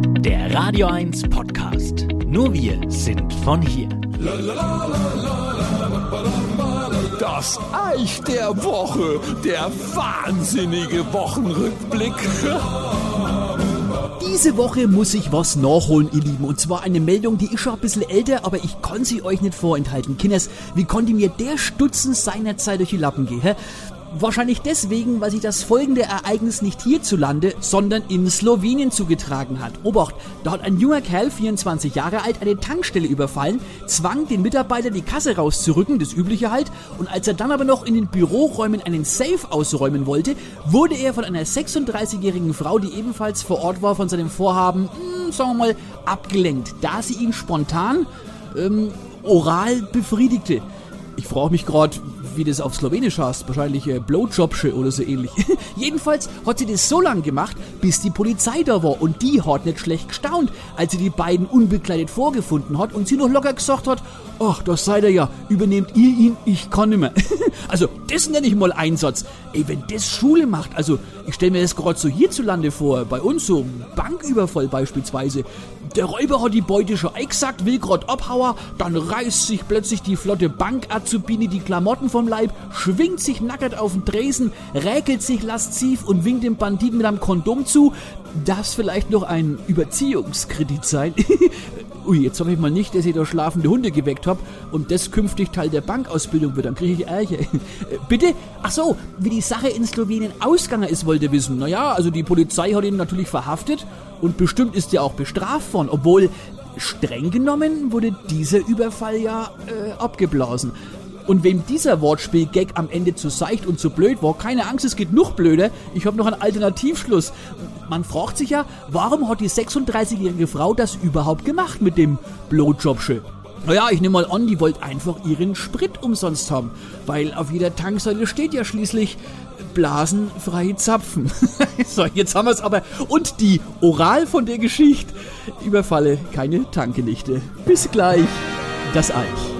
Der Radio 1 Podcast. Nur wir sind von hier. Das Eich der Woche, der wahnsinnige Wochenrückblick. Diese Woche muss ich was nachholen, ihr Lieben. Und zwar eine Meldung, die ist schon ein bisschen älter, aber ich kann sie euch nicht vorenthalten. Kinders, wie konnte mir der Stutzen seinerzeit durch die Lappen gehen? Wahrscheinlich deswegen, weil sich das folgende Ereignis nicht hierzulande, sondern in Slowenien zugetragen hat. Obacht, da hat ein junger Kerl, 24 Jahre alt, eine Tankstelle überfallen, zwang den Mitarbeiter die Kasse rauszurücken, das übliche halt, und als er dann aber noch in den Büroräumen einen Safe ausräumen wollte, wurde er von einer 36-jährigen Frau, die ebenfalls vor Ort war, von seinem Vorhaben, mh, hm, sagen wir mal, abgelenkt, da sie ihn spontan ähm, oral befriedigte. Ich frage mich gerade, wie das auf Slowenisch heißt, wahrscheinlich äh, Blowjobsche oder so ähnlich. Jedenfalls hat sie das so lange gemacht, bis die Polizei da war und die hat nicht schlecht gestaunt, als sie die beiden unbekleidet vorgefunden hat und sie noch locker gesagt hat, ach, das seid ihr ja, übernehmt ihr ihn, ich kann nimmer. also, das nenne ich mal Einsatz. Ey, wenn das Schule macht, also, ich stelle mir das gerade so hierzulande vor, bei uns so Banküberfall beispielsweise. Der Räuber hat die Beute schon eingesackt, will grad abhauen, dann reißt sich plötzlich die flotte Bankazubine die Klamotten vom Leib, schwingt sich nackert auf den Tresen, räkelt sich lasziv und winkt dem Banditen mit einem Kondom zu. Das vielleicht noch ein Überziehungskredit sein? Ui, jetzt hoffe ich mal nicht, dass ich da schlafende Hunde geweckt habe und das künftig Teil der Bankausbildung wird, dann kriege ich Ärger. Bitte? Ach so, wie die Sache in Slowenien ausgegangen ist, wollt ihr wissen. Naja, also die Polizei hat ihn natürlich verhaftet und bestimmt ist er auch bestraft worden, obwohl streng genommen wurde dieser Überfall ja äh, abgeblasen. Und wem dieser Wortspiel-Gag am Ende zu seicht und zu blöd war, keine Angst, es geht noch blöder. Ich habe noch einen Alternativschluss. Man fragt sich ja, warum hat die 36-jährige Frau das überhaupt gemacht mit dem Blowjobsche? Naja, ich nehme mal an, die wollte einfach ihren Sprit umsonst haben. Weil auf jeder Tanksäule steht ja schließlich blasenfreie Zapfen. so, jetzt haben wir es aber. Und die Oral von der Geschichte. Überfalle keine Tankelichte. Bis gleich. Das Eich.